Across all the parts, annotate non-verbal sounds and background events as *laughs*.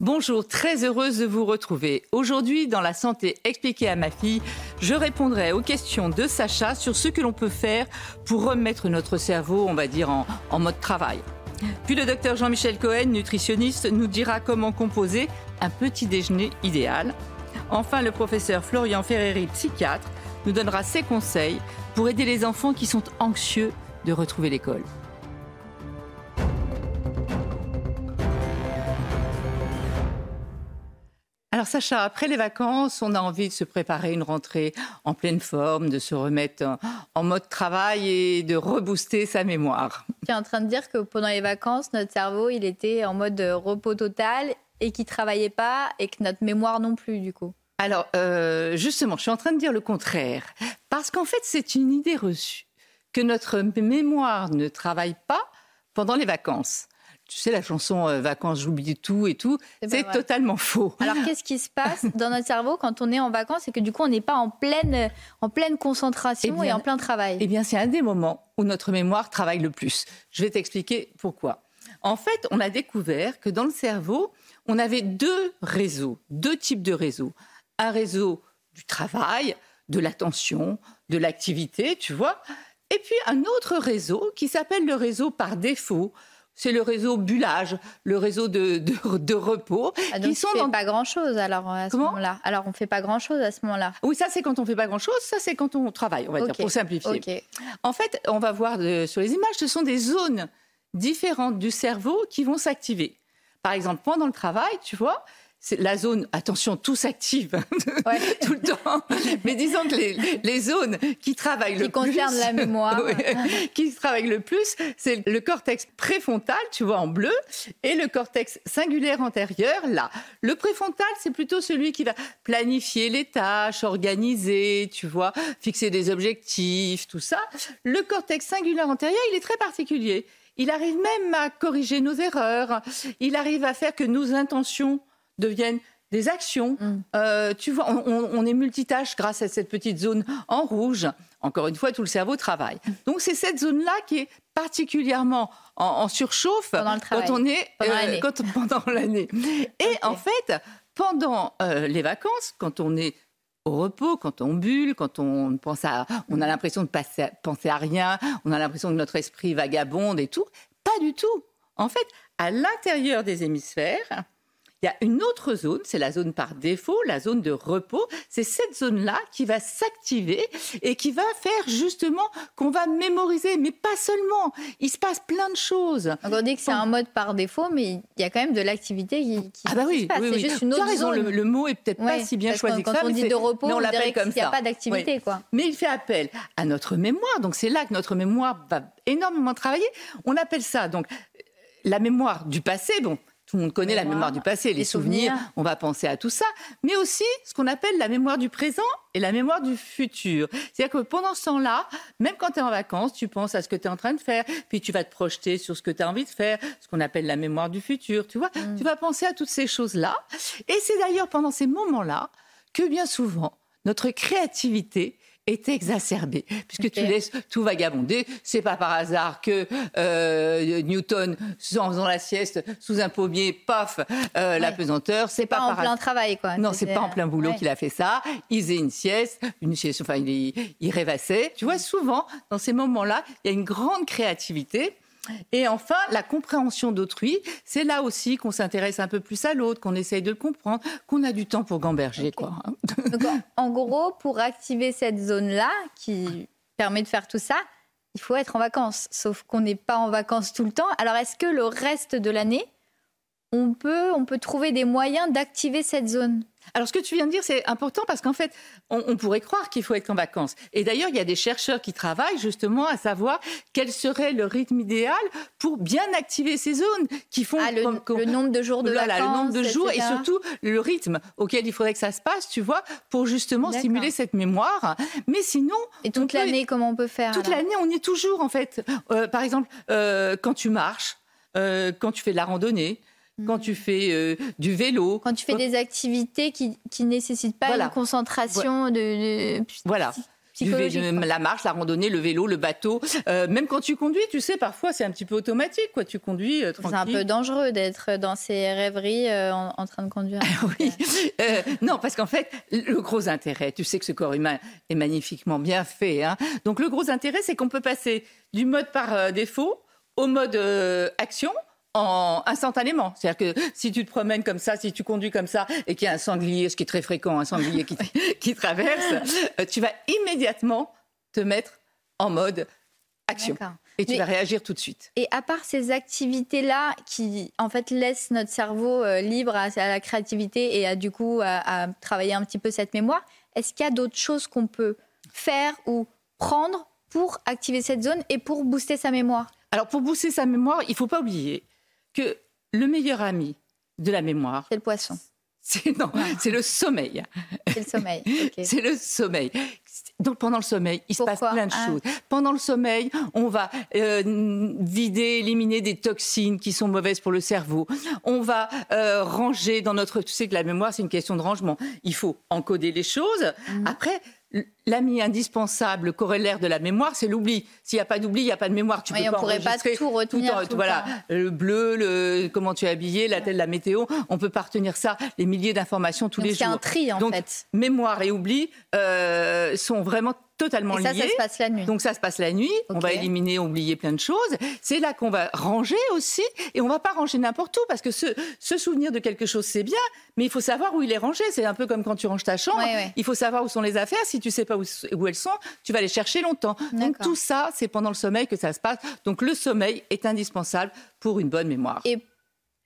Bonjour, très heureuse de vous retrouver. Aujourd'hui, dans La santé expliquée à ma fille, je répondrai aux questions de Sacha sur ce que l'on peut faire pour remettre notre cerveau, on va dire, en, mode travail. Puis le docteur Jean-Michel Cohen, nutritionniste, nous dira comment composer un petit déjeuner idéal. Enfin, le professeur Florian Ferreri, psychiatre, nous donnera ses conseils pour aider les enfants qui sont anxieux de retrouver l'école. Alors Sacha, après les vacances, on a envie de se préparer une rentrée en pleine forme, de se remettre en, mode travail et de rebooster sa mémoire. Tu es en train de dire que pendant les vacances, notre cerveau, il était en mode repos total et qu'il travaillait pas et que notre mémoire non plus, du coup. Alors, euh, justement, je suis en train de dire le contraire. Parce qu'en fait, c'est une idée reçue que notre mémoire ne travaille pas pendant les vacances. Tu sais, la chanson euh, Vacances, j'oublie tout et tout, C'est pas c'est totalement faux. Alors, *laughs* qu'est-ce qui se passe dans notre cerveau quand on est en vacances et que du coup, on n'est pas en pleine, en pleine concentration Eh bien- et en plein travail? Eh bien, c'est un des moments où notre mémoire travaille le plus. Je vais t'expliquer pourquoi. En fait, on a découvert que dans le cerveau, on avait deux réseaux, deux types de réseaux. Un réseau du travail, de l'attention, de l'activité, tu vois, et puis un autre réseau qui s'appelle le réseau par défaut. C'est le réseau bullage, le réseau de, de- de repos, Ah, donc, qui sont dans pas grand-chose alors à ce moment-là? Alors, on fait pas grand-chose à ce moment-là? oui, ça c'est quand on fait pas grand-chose, ça c'est quand on travaille, on va dire, pour simplifier. En fait, on va voir de- sur les images, ce sont des zones différentes du cerveau qui vont s'activer. Par exemple, pendant le travail, tu vois, la zone, attention, tout s'active *laughs* Ouais. tout le temps, mais disons que les, les zones qui travaillent le Qui concernent plus, la mémoire. *laughs* Qui travaillent le plus, c'est le cortex préfrontal, tu vois, en bleu, et le cortex singulaire antérieur, là. Le préfrontal, c'est plutôt celui qui va planifier les tâches, organiser, tu vois, fixer des objectifs, tout ça. Le cortex singulaire antérieur, il est très particulier. Il arrive même à corriger nos erreurs. Il arrive à faire que nos intentions deviennent des actions. Mm. Euh, tu vois, on, est multitâche grâce à cette petite zone en rouge. Encore une fois, tout le cerveau travaille. Donc c'est cette zone-là qui est particulièrement en, en surchauffe travail. quand on est Pendant l'année. quand- pendant l'année. Et en fait, pendant euh, les vacances, quand on est au repos, quand on bulle, quand on pense à, on a l'impression de passer, penser à rien, on a l'impression que notre esprit vagabonde et tout. Pas du tout. En fait, à l'intérieur des hémisphères, il y a une autre zone, c'est la zone par défaut, la zone de repos. C'est cette zone-là qui va s'activer et qui va faire justement qu'on va mémoriser, mais pas seulement. Il se passe plein de choses. Donc, on dit que c'est un mode par défaut, mais il y a quand même de l'activité qui, qui- Ah bah oui, se passe. oui, c'est juste une autre raison, zone. le, le mot est peut-être pas si bien choisi que que ça. Quand on dit de repos, mais on l'appelle comme qu'il n'y a ça. pas d'activité, Oui. quoi. Mais il fait appel à notre mémoire, donc c'est là que notre mémoire va énormément travailler. On appelle ça donc la mémoire du passé. Bon, tout le monde connaît la Mémoire, mémoire du passé, les, les souvenirs, souvenirs. on va penser à tout ça, mais aussi ce qu'on appelle la mémoire du présent et la mémoire du futur. C'est-à-dire que pendant ce temps-là, même quand tu es en vacances, tu penses à ce que tu es en train de faire, puis tu vas te projeter sur ce que tu as envie de faire, ce qu'on appelle la mémoire du futur, tu vois. Mm. Tu vas penser à toutes ces choses-là. Et c'est d'ailleurs pendant ces moments-là que bien souvent, notre créativité est exacerbée, puisque tu laisses tout vagabonder. C'est pas par hasard que euh, Newton, en faisant la sieste sous un pommier, paf, euh, la pesanteur. C'est pas, en par plein travail, quoi. non, c'est pas en plein boulot ouais. qu'il a fait ça. Il faisait une sieste, une sieste, enfin, il, il rêvassait. Tu vois, souvent, dans ces moments-là, il y a une grande créativité. Et enfin, la compréhension d'autrui, c'est là aussi qu'on s'intéresse un peu plus à l'autre, qu'on essaye de le comprendre, qu'on a du temps pour gamberger, quoi. Donc, en gros, pour activer cette zone-là, qui permet de faire tout ça, il faut être en vacances. Sauf qu'on n'est pas en vacances tout le temps. Alors, est-ce que le reste de l'année, on peut, on peut trouver des moyens d'activer cette zone? Alors, ce que tu viens de dire, c'est important parce qu'en fait, on, pourrait croire qu'il faut être en vacances. Et d'ailleurs, il y a des chercheurs qui travaillent justement à savoir quel serait le rythme idéal pour bien activer ces zones qui font ah, le, nombre de jours de voilà, vacances, le nombre de jours et surtout le rythme auquel il faudrait que ça se passe, tu vois, pour justement stimuler cette mémoire. Mais sinon, et toute l'année, comment on peut faire Toute l'année, on y est toujours en fait. Euh, par exemple, euh, quand tu marches, euh, quand tu fais de la randonnée, quand tu fais euh, du vélo. Quand tu fais des activités qui ne nécessitent pas une concentration de, Voilà. la marche, la randonnée, le vélo, le bateau. Euh, même quand tu conduis, tu sais, parfois c'est un petit peu automatique. Quoi. Tu conduis euh, C'est un peu dangereux d'être dans ces rêveries en, train de conduire. *laughs* oui. non, parce qu'en fait, le gros intérêt, tu sais que ce corps humain est magnifiquement bien fait. Hein. Donc le gros intérêt, c'est qu'on peut passer du mode par défaut au mode action en, instantanément. C'est-à-dire que si tu te promènes comme ça, si tu conduis comme ça, et qu'il y a un sanglier, ce qui est très fréquent, un sanglier qui, *laughs* qui traverse, euh, tu vas immédiatement te mettre en mode action. Et tu vas réagir tout de suite. Et à part ces activités-là qui, en fait, laissent notre cerveau euh, libre à, la créativité et à, du coup, à, travailler un petit peu cette mémoire, est-ce qu'il y a d'autres choses qu'on peut faire ou prendre pour activer cette zone et pour booster sa mémoire? Alors, pour booster sa mémoire, il ne faut pas oublier que le meilleur ami de la mémoire. C'est le poisson. C'est, non, c'est le sommeil. C'est le sommeil. *laughs* c'est le sommeil. Donc pendant le sommeil, il se passe plein de ah. choses. Pendant le sommeil, on va euh, vider, éliminer des toxines qui sont mauvaises pour le cerveau. On va euh, ranger dans notre. Tu sais que la mémoire, c'est une question de rangement. Il faut encoder les choses. Mhm. Après, l'ami indispensable corollaire de la mémoire, c'est l'oubli. S'il n'y a pas d'oubli, il n'y a pas de mémoire. Tu peux on ne pourrait pas tout retenir. Tout, voilà, le bleu, le comment tu es habillé, la telle, la météo. On peut pas retenir ça, les milliers d'informations tous les jours. C'est un tri en Donc, fait. Mémoire et oubli euh, sont vraiment totalement et ça, Ça, se passe la nuit. Donc ça se passe la nuit. On va éliminer, oublier plein de choses. C'est là qu'on va ranger aussi, et on va pas ranger n'importe où parce que se, souvenir de quelque chose c'est bien, mais il faut savoir où il est rangé. C'est un peu comme quand tu ranges ta chambre. Il faut savoir où sont les affaires. Si tu sais pas où, où elles sont, tu vas les chercher longtemps. Donc tout ça, c'est pendant le sommeil que ça se passe. Donc le sommeil est indispensable pour une bonne mémoire. Et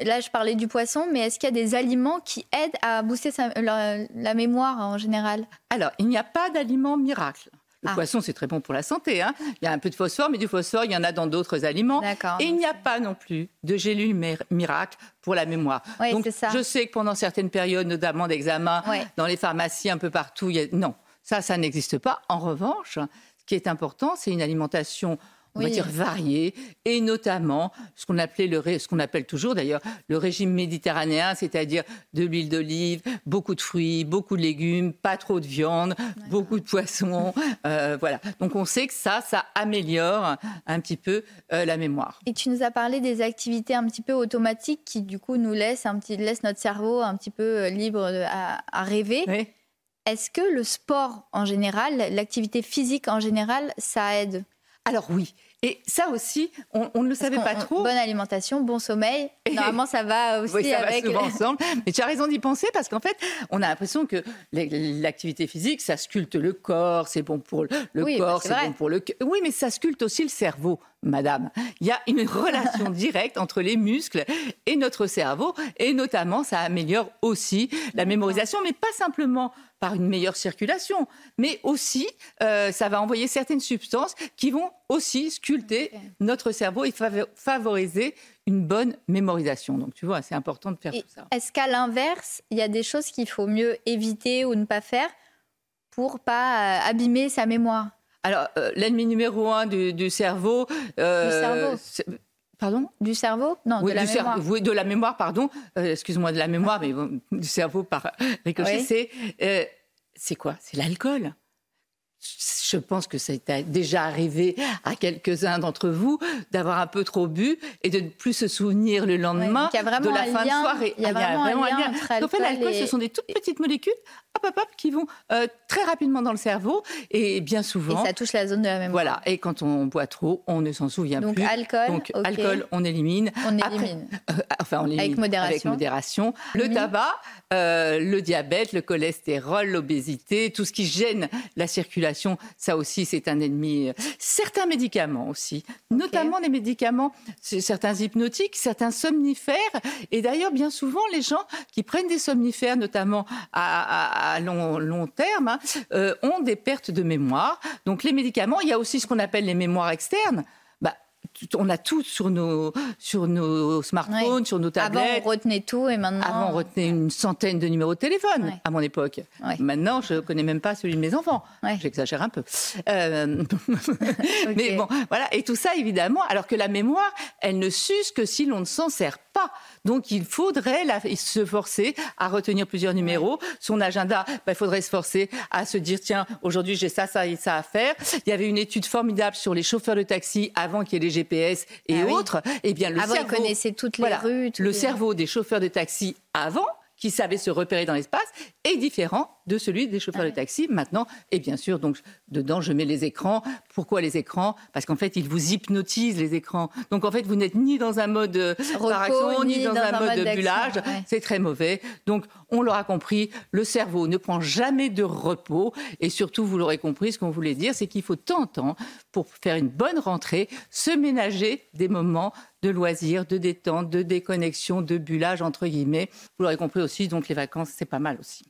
Là, je parlais du poisson, mais est-ce qu'il y a des aliments qui aident à booster la, mémoire en général? Alors, il n'y a pas d'aliments miracle. Le ah. poisson, c'est très bon pour la santé. Hein. Il y a un peu de phosphore, mais du phosphore, il y en a dans d'autres aliments. Et il n'y a pas non plus de gélule miracle pour la mémoire. Donc, ça. je sais que pendant certaines périodes, notamment d'examen, dans les pharmacies, un peu partout, il y a... non, ça, ça n'existe pas. En revanche, ce qui est important, c'est une alimentation on va dire variée, et notamment ce qu'on appelait le ce qu'on appelle toujours d'ailleurs le régime méditerranéen, c'est-à-dire de l'huile d'olive, beaucoup de fruits, beaucoup de légumes, pas trop de viande, beaucoup de poissons, *laughs* euh, voilà. Donc on sait que ça, ça améliore un petit peu euh, la mémoire. Et tu nous as parlé des activités un petit peu automatiques qui du coup nous laissent un petit laissent notre cerveau un petit peu euh, libre à, à rêver. Est-ce que le sport en général, l'activité physique en général, ça aide? Alors oui, et ça aussi, on, ne le savait pas trop. Bonne alimentation, bon sommeil. Normalement, ça va *laughs* aussi oui, ça avec. Va souvent *laughs* ensemble. Mais tu as raison d'y penser parce qu'en fait, on a l'impression que l'activité physique, ça sculpte le corps, c'est bon pour le corps, c'est bon pour le cœur. Oui, mais ça sculpte aussi le cerveau, madame. Il y a une *laughs* relation directe entre les muscles et notre cerveau, et notamment, ça améliore aussi la mémorisation, mais pas simplement par une meilleure circulation, mais aussi euh, ça va envoyer certaines substances qui vont aussi sculpter notre cerveau et favoriser une bonne mémorisation. Donc tu vois, c'est important de faire tout ça. Est-ce qu'à l'inverse, il y a des choses qu'il faut mieux éviter ou ne pas faire pour pas euh, abîmer sa mémoire? Alors, euh, l'ennemi numéro un du, cerveau... du cerveau Pardon? Du cerveau? Non, de la mémoire. Oui, de la mémoire, pardon. Euh, excuse-moi, de la mémoire, mais *laughs* du cerveau par ricochet. C'est, euh, c'est quoi? C'est l'alcool. Je pense que ça a déjà arrivé à quelques-uns d'entre vous d'avoir un peu trop bu et de ne plus se souvenir le lendemain de la fin de soirée. Il y a, vraiment, un lien. Entre l'alcool, ce sont des toutes petites molécules hop, hop, hop, qui vont euh, très rapidement dans le cerveau et bien souvent. Et ça touche la zone de la mémoire. Voilà. Et quand on boit trop, on ne s'en souvient Donc, plus. alcool. Donc ok. alcool, on élimine. On Après- élimine. euh, enfin, on Avec l'élimine modération. Avec modération. Le tabac, euh, le diabète, le cholestérol, l'obésité, tout ce qui gêne la circulation, ça aussi, c'est un ennemi. Certains médicaments aussi, notamment les médicaments, certains hypnotiques, certains somnifères. Et d'ailleurs, bien souvent, les gens qui prennent des somnifères, notamment à, à- à long, terme, hein, euh, ont des pertes de mémoire. Donc les médicaments, il y a aussi ce qu'on appelle les mémoires externes. On a tout sur nos, sur nos smartphones, sur nos Avant, tablettes. on retenait tout et maintenant. Avant, on retenait une centaine de numéros de téléphone à mon époque. Maintenant, je ne connais même pas celui de mes enfants. J'exagère un peu. Euh. *laughs* Mais bon, voilà. Et tout ça, évidemment, alors que la mémoire, elle ne s'use que si l'on ne s'en sert pas. Donc, il faudrait la- se forcer à retenir plusieurs numéros. Son agenda, bah, il faudrait se forcer à se dire, tiens, aujourd'hui, j'ai ça, ça et ça à faire. Il y avait une étude formidable sur les chauffeurs de taxi avant qu'il y ait les GPS et Ah oui. autres. Eh bien, le Avant, ils cerveau, connaissaient toutes les voilà, rues. tous le les- cerveau des chauffeurs de taxi avant, qui savaient se repérer dans l'espace, est différent de celui des chauffeurs Ah de taxi maintenant. Et bien sûr, donc dedans, je mets les écrans. Pourquoi les écrans? Parce qu'en fait, ils vous hypnotisent les écrans. Donc en fait, vous n'êtes ni dans un mode euh, Repos, par action, ni ni dans, dans un, un mode, mode bullage. ouais. C'est très mauvais. Donc on l'aura compris, le cerveau ne prend jamais de repos. Et surtout, vous l'aurez compris, ce qu'on voulait dire, c'est qu'il faut de temps en temps, pour faire une bonne rentrée, se ménager des moments de loisirs, de détente, de déconnexion, de bullage, entre guillemets. Vous l'aurez compris aussi, donc les vacances, c'est pas mal aussi.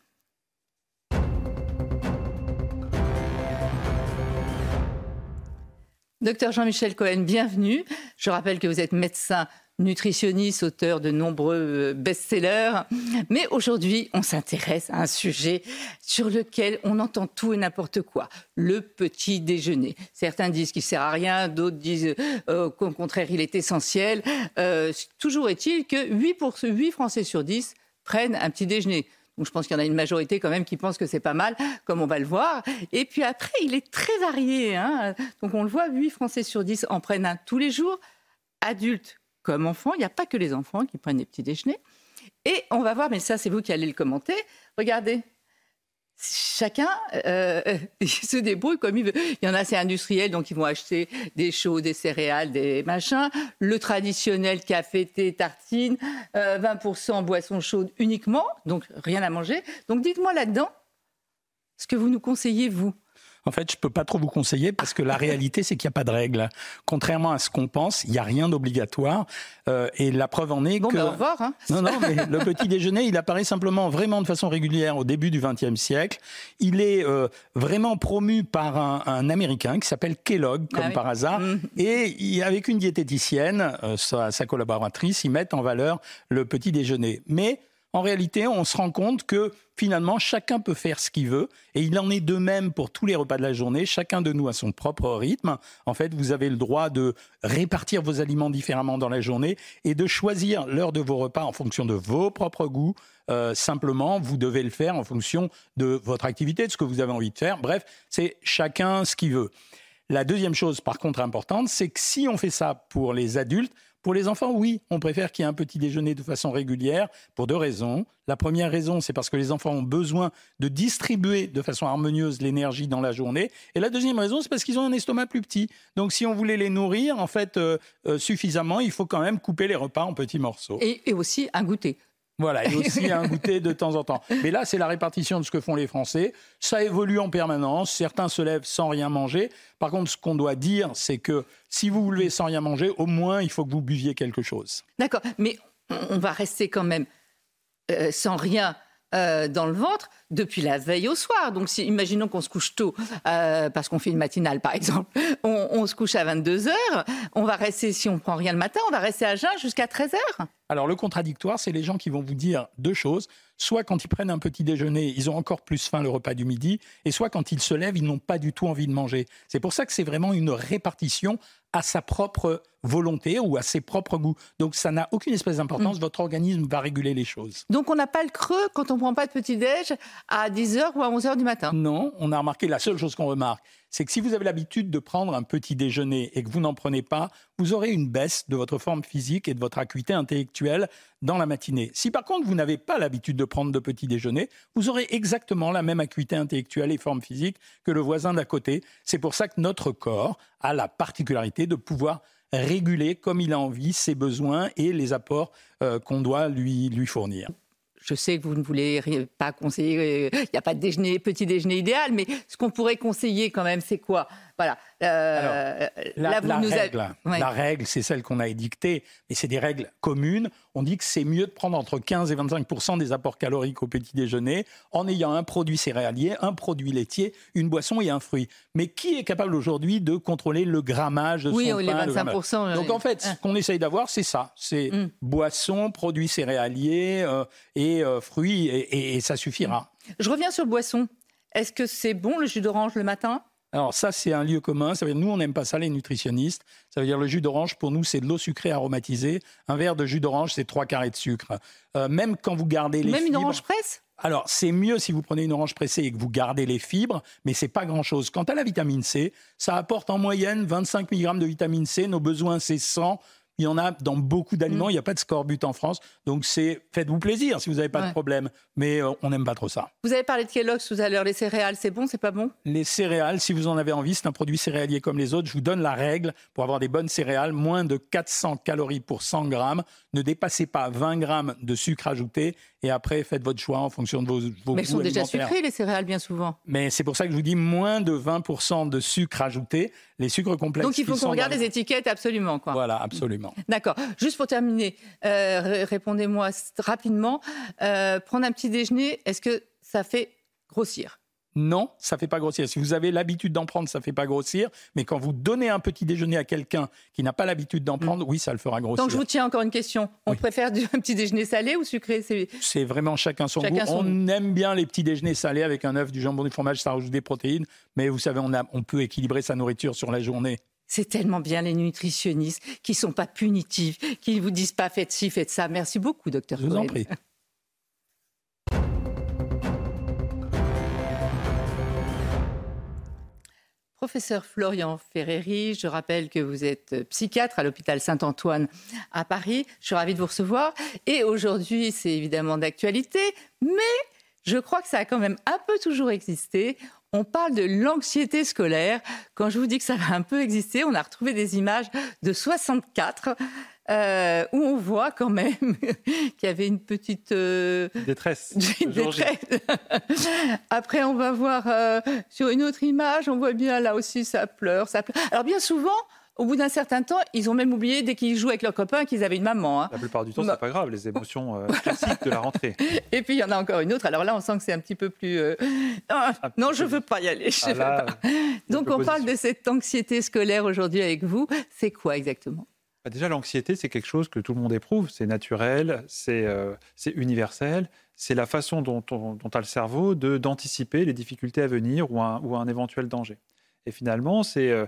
Docteur Jean-Michel Cohen, bienvenue. Je rappelle que vous êtes médecin nutritionniste, auteur de nombreux euh, best-sellers. Mais aujourd'hui, on s'intéresse à un sujet sur lequel on entend tout et n'importe quoi. Le petit déjeuner. Certains disent qu'il sert à rien, d'autres disent euh, qu'au contraire, il est essentiel. Euh, toujours est-il que 8, pour, 8 Français sur 10 prennent un petit déjeuner. Donc je pense qu'il y en a une majorité quand même qui pense que c'est pas mal, comme on va le voir. Et puis après, il est très varié. hein. Donc on le voit, 8 Français sur 10 en prennent un tous les jours, adultes comme enfants. Il n'y a pas que les enfants qui prennent des petits déjeuners. Et on va voir, mais ça c'est vous qui allez le commenter. Regardez, chacun euh, *laughs* se débrouille comme il veut. Il y en a, c'est industriel, donc ils vont acheter des choux, des céréales, des machins. Le traditionnel café, thé, tartine, euh, 20% boisson chaude uniquement, donc rien à manger. Donc dites-moi là-dedans ce que vous nous conseillez, vous. En fait, je peux pas trop vous conseiller parce que la réalité, c'est qu'il n'y a pas de règle. Contrairement à ce qu'on pense, il n'y a rien d'obligatoire. Euh, et la preuve en est Bon, que... au revoir. hein. Non, non, mais le petit déjeuner, il apparaît simplement vraiment de façon régulière au début du XXe siècle. Il est euh, vraiment promu par un, un Américain qui s'appelle Kellogg, comme Ah oui. par hasard. Mhm. Et avec une diététicienne, euh, sa, sa collaboratrice, ils mettent en valeur le petit déjeuner. Mais en réalité, on se rend compte que finalement, chacun peut faire ce qu'il veut. Et il en est de même pour tous les repas de la journée. Chacun de nous a son propre rythme. En fait, vous avez le droit de répartir vos aliments différemment dans la journée et de choisir l'heure de vos repas en fonction de vos propres goûts. Euh, simplement, vous devez le faire en fonction de votre activité, de ce que vous avez envie de faire. Bref, c'est chacun ce qu'il veut. La deuxième chose, par contre, importante, c'est que si on fait ça pour les adultes, pour les enfants, oui, on préfère qu'il y ait un petit déjeuner de façon régulière pour deux raisons. La première raison, c'est parce que les enfants ont besoin de distribuer de façon harmonieuse l'énergie dans la journée. Et la deuxième raison, c'est parce qu'ils ont un estomac plus petit. Donc, si on voulait les nourrir, en fait, euh, euh, suffisamment, il faut quand même couper les repas en petits morceaux. Et, et aussi un goûter. Voilà, et aussi un goûter de temps en temps. Mais là, c'est la répartition de ce que font les Français. Ça évolue en permanence. Certains se lèvent sans rien manger. Par contre, ce qu'on doit dire, c'est que si vous vous levez sans rien manger, au moins, il faut que vous buviez quelque chose. D'accord, mais on va rester quand même euh, sans rien euh, dans le ventre depuis la veille au soir. Donc, si, imaginons qu'on se couche tôt, euh, parce qu'on fait une matinale, par exemple. *laughs* On, on se couche à 22 heures. On va rester, si on prend rien le matin, on va rester à jeun jusqu'à 13 heures. Alors, le contradictoire, c'est les gens qui vont vous dire deux choses. Soit quand ils prennent un petit déjeuner, ils ont encore plus faim le repas du midi, et soit quand ils se lèvent, ils n'ont pas du tout envie de manger. C'est pour ça que c'est vraiment une répartition à sa propre volonté ou à ses propres goûts. Donc ça n'a aucune espèce d'importance, votre organisme va réguler les choses. Donc, on n'a pas le creux quand on prend pas de petit-déj à 10 heures ou à 11 heures du matin. Non, on a remarqué, la seule chose qu'on remarque, c'est que si vous avez l'habitude de prendre un petit déjeuner et que vous n'en prenez pas, vous aurez une baisse de votre forme physique et de votre acuité intellectuelle dans la matinée. Si par contre vous n'avez pas l'habitude de prendre de petit déjeuner, vous aurez exactement la même acuité intellectuelle et forme physique que le voisin d'à côté. C'est pour ça que notre corps a la particularité de pouvoir réguler comme il a envie ses besoins et les apports euh, qu'on doit lui, lui fournir. Je sais que vous ne voulez pas conseiller, il n'y a pas de déjeuner, petit déjeuner idéal, mais ce qu'on pourrait conseiller quand même, c'est quoi? Voilà. Euh, la, règle, la règle, c'est celle qu'on a édictée, mais c'est des règles communes. On dit que c'est mieux de prendre entre 15 et 25% des apports caloriques au petit déjeuner en ayant un produit céréalier, un produit laitier, une boisson et un fruit. Mais qui est capable aujourd'hui de contrôler le grammage de oui, son les 25 Donc en fait, ce qu'on essaye d'avoir, c'est ça. C'est mm. boisson, produits céréaliers euh, et euh, fruits, et, et, ça suffira. Je reviens sur le boisson. Est-ce que c'est bon le jus d'orange le matin? Alors ça, c'est un lieu commun. Ça veut dire, nous, on n'aime pas ça, les nutritionnistes. Ça veut dire, le jus d'orange, pour nous, c'est de l'eau sucrée aromatisée. Un verre de jus d'orange, c'est trois carrés de sucre. Euh, même quand vous gardez les Même une orange presse? Alors, c'est mieux si vous prenez une orange pressée et que vous gardez les fibres, mais c'est pas grand-chose. Quant à la vitamine C, ça apporte en moyenne 25 mg de vitamine C. Nos besoins, c'est 100. Il y en a dans beaucoup d'aliments. Mm. Il n'y a pas de scorbut en France. Donc, c'est faites-vous plaisir si vous n'avez pas de problème. Mais euh, on n'aime pas trop ça. Vous avez parlé de Kellogg's tout à l'heure. Les céréales, c'est bon, c'est pas bon? Les céréales, si vous en avez envie, c'est un produit céréalier comme les autres. Je vous donne la règle pour avoir des bonnes céréales. Moins de 400 calories pour 100 grammes. Ne dépassez pas 20 grammes de sucre ajouté. Et après, faites votre choix en fonction de vos, vos Mais elles sont déjà sucrées, les céréales, bien souvent. Mais c'est pour ça que je vous dis moins de 20% de sucre ajouté. Les sucres complexes. Donc il faut qu'on regarde les étiquettes absolument. Quoi. Voilà, absolument. *laughs* D'accord. Juste pour terminer, euh, répondez-moi rapidement. Euh, prendre un petit déjeuner, est-ce que ça fait grossir? Non, ça fait pas grossir. Si vous avez l'habitude d'en prendre, ça fait pas grossir. Mais quand vous donnez un petit déjeuner à quelqu'un qui n'a pas l'habitude d'en mm. prendre, oui, ça le fera grossir. Donc je vous tiens encore une question. On préfère un petit déjeuner salé ou sucré? C'est vraiment chacun son goût. on aime bien les petits déjeuners salés avec un œuf, du jambon, du fromage, ça rajoute des protéines. Mais vous savez, on, on peut équilibrer sa nourriture sur la journée. C'est tellement bien les nutritionnistes qui sont pas punitifs, qui ne vous disent pas faites ci, faites ça. Merci beaucoup, docteur. Je vous en prie. *laughs* Professeur Florian Ferreri, je rappelle que vous êtes psychiatre à l'hôpital Saint-Antoine à Paris. Je suis ravie de vous recevoir. Et aujourd'hui, c'est évidemment d'actualité, mais je crois que ça a quand même un peu toujours existé. On parle de l'anxiété scolaire. Quand je vous dis que ça va un peu exister, on a retrouvé des images de 64 euh, où on voit quand même *laughs* qu'il y avait une petite euh, *laughs* détresse. Après, on va voir euh, sur une autre image, on voit bien là aussi ça pleure, ça pleure. Alors bien souvent, au bout d'un certain temps, ils ont même oublié dès qu'ils jouent avec leurs copains qu'ils avaient une maman. Hein. La plupart du temps, c'est pas grave, les émotions *laughs* classiques de la rentrée. Et puis il y en a encore une autre. Alors là, on sent que c'est un petit peu plus. Ah, non, je veux pas y aller. Ah Donc on parle de cette anxiété scolaire aujourd'hui avec vous. C'est quoi exactement? bah, déjà, l'anxiété, c'est quelque chose que tout le monde éprouve. C'est naturel, c'est euh, universel. C'est la façon dont, dont, a le cerveau d'anticiper les difficultés à venir ou un, ou un éventuel danger. Et finalement, euh,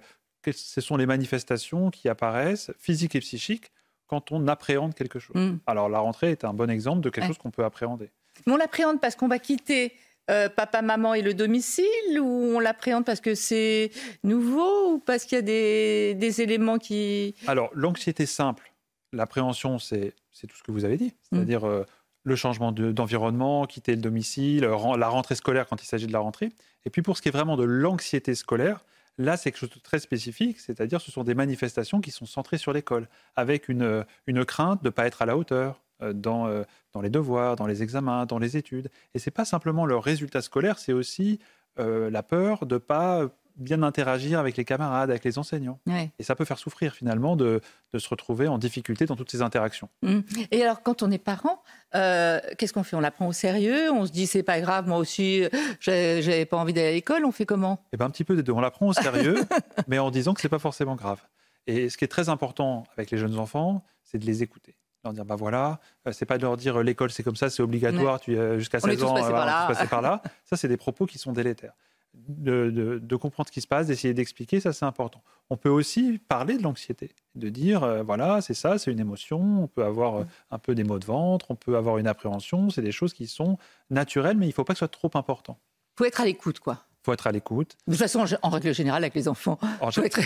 ce sont les manifestations qui apparaissent, physiques et psychiques, quand on appréhende quelque chose. Mm. Alors, la rentrée est un bon exemple de quelque chose qu'on peut appréhender. on l'appréhende parce qu'on va quitter euh, papa, maman et le domicile ou on l'appréhende parce que c'est nouveau ou parce qu'il y a des, éléments qui... Alors, l'anxiété simple, l'appréhension, c'est tout ce que vous avez dit, mm. c'est-à-dire euh, le changement d'environnement, quitter le domicile, la rentrée scolaire quand il s'agit de la rentrée. Et puis pour ce qui est vraiment de l'anxiété scolaire, Là, c'est quelque chose de très spécifique, c'est-à-dire ce sont des manifestations qui sont centrées sur l'école, avec une, une crainte de ne pas être à la hauteur, euh, dans, euh, dans les devoirs, dans les examens, dans les études. Et ce n'est pas simplement leur résultat scolaire, c'est aussi euh, la peur de ne pas bien interagir avec les camarades, avec les enseignants. Et ça peut faire souffrir finalement de, de, se retrouver en difficulté dans toutes ces interactions. Mmh. Et alors quand on est parent, qu'est-ce qu'on fait? On la prend au sérieux? On se dit c'est pas grave, moi aussi j'avais pas envie d'aller à l'école, on fait comment? Eh ben un petit peu des deux. On la prend au sérieux, *laughs* mais en disant que c'est pas forcément grave. Et ce qui est très important avec les jeunes enfants, c'est de les écouter leur dire bah voilà, euh, c'est pas de leur dire euh, l'école c'est comme ça, c'est obligatoire, tu euh, jusqu'à 16 ans, tu passer par là. *laughs* Ça, c'est des propos qui sont délétères. De, comprendre ce qui se passe, d'essayer d'expliquer, ça c'est important. On peut aussi parler de l'anxiété, de dire voilà, c'est ça, c'est une émotion, on peut avoir un peu des maux de ventre, on peut avoir une appréhension, c'est des choses qui sont naturelles, mais il ne faut pas que ce soit trop important. Il faut être à l'écoute, quoi faut être à l'écoute. De toute façon, en règle générale, avec les enfants, En, faut être-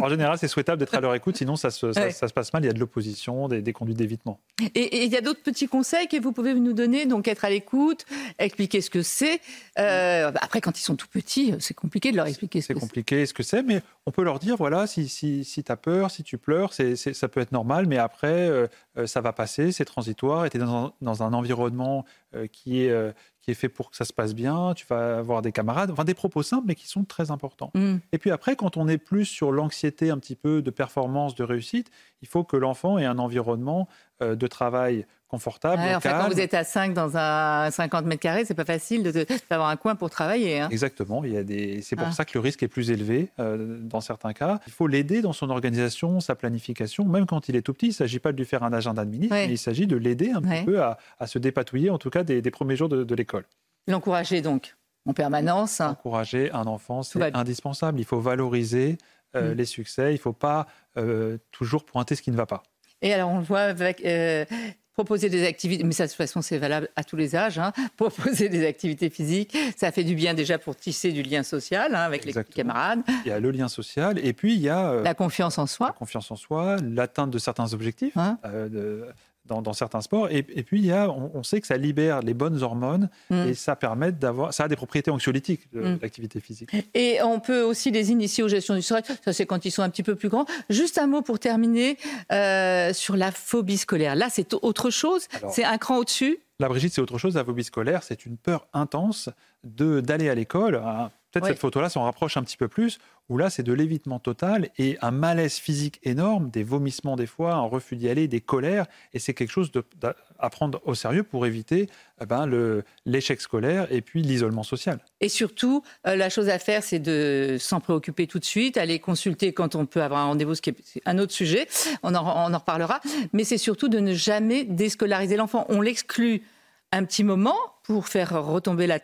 en général, c'est souhaitable d'être à leur écoute, sinon ça se, ça- Ouais. ça se passe mal. Il y a de l'opposition, des, des conduites d'évitement. Et et il y a d'autres petits conseils que vous pouvez nous donner, donc être à l'écoute, expliquer ce que c'est. Euh, bah, après, quand ils sont tout petits, c'est compliqué de leur expliquer ce C'est que c'est. compliqué ce que c'est, mais on peut leur dire voilà, si, si, si tu as peur, si tu pleures, c'est, c'est- ça peut être normal, mais après, euh, euh, ça va passer, c'est transitoire, et tu es dans un, dans un environnement qui, est, euh, qui est fait pour que ça se passe bien, tu vas avoir des camarades, enfin des propos simples, mais qui sont très importants. Mm. Et puis après, quand on est plus sur l'anxiété un petit peu de performance, de réussite, il faut que l'enfant ait un environnement euh, de travail confortable, Ouais, enfin, quand vous êtes à 5 dans un 50 mètres carrés, c'est pas facile d'avoir un coin pour travailler. hein. Exactement, il y a des... c'est pour Ah. ça que le risque est plus élevé euh, dans certains cas. Il faut l'aider dans son organisation, sa planification, même quand il est tout petit. Il ne s'agit pas de lui faire un agenda de ministre, Ouais. mais il s'agit de l'aider un Ouais. petit peu à, à se dépatouiller, en tout cas des, des premiers jours de, de l'école. L'encourager donc en permanence. Encourager un enfant, c'est indispensable. Il faut valoriser euh, Mm. les succès, il ne faut pas euh, toujours pointer ce qui ne va pas. Et alors, on le voit avec. euh, Proposer des activités, mais ça de toute façon c'est valable à tous les âges, hein. *laughs* proposer des activités physiques, ça fait du bien déjà pour tisser du lien social hein, avec les camarades, Il y a le lien social, et puis il y a euh, la confiance en la soi. confiance en soi, l'atteinte de certains objectifs Hein. euh, de- dans, dans certains sports. Et, et puis, il y a, on, on sait que ça libère les bonnes hormones Mm. et ça permet d'avoir. Ça a des propriétés anxiolytiques, le- Mm. l'activité physique. Et on peut aussi les initier aux gestions du stress. Ça, c'est quand ils sont un petit peu plus grands. Juste un mot pour terminer euh, sur la phobie scolaire. Là, c'est autre chose. C'est un cran au-dessus. La Brigitte, c'est autre chose. La phobie scolaire, c'est une peur intense d'aller à l'école. Peut-être Ouais. cette photo-là s'en rapproche un petit peu plus, où là, c'est de l'évitement total et un malaise physique énorme, des vomissements des fois, un refus d'y aller, des colères. Et c'est quelque chose de- à prendre au sérieux pour éviter eh ben, l'échec scolaire et puis l'isolement social. Et surtout, euh, la chose à faire, c'est de s'en préoccuper tout de suite, aller consulter quand on peut avoir un rendez-vous, ce qui est un autre sujet. On en, on en reparlera. Mais c'est surtout de ne jamais déscolariser l'enfant. On l'exclut un petit moment pour faire retomber la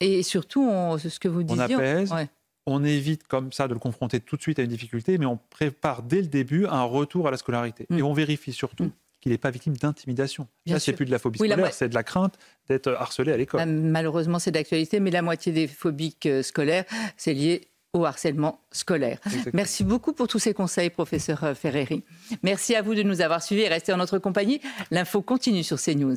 Et, surtout, on- ce que vous On disiez. apaise, ouais. on évite comme ça de le confronter tout de suite à une difficulté, mais on prépare dès le début un retour à la scolarité. Mm. Et on vérifie surtout Mm. qu'il n'est pas victime d'intimidation. Là, c'est plus de la phobie Oui, scolaire, mo- c'est de la crainte d'être harcelé à l'école. Euh, Malheureusement, c'est d'actualité, mais la moitié des phobiques euh, scolaires, c'est lié au harcèlement scolaire. Exactement. Merci beaucoup pour tous ces conseils, professeur euh, Ferreri. Merci à vous de nous avoir suivis et restez en notre compagnie. L'info continue sur CNews.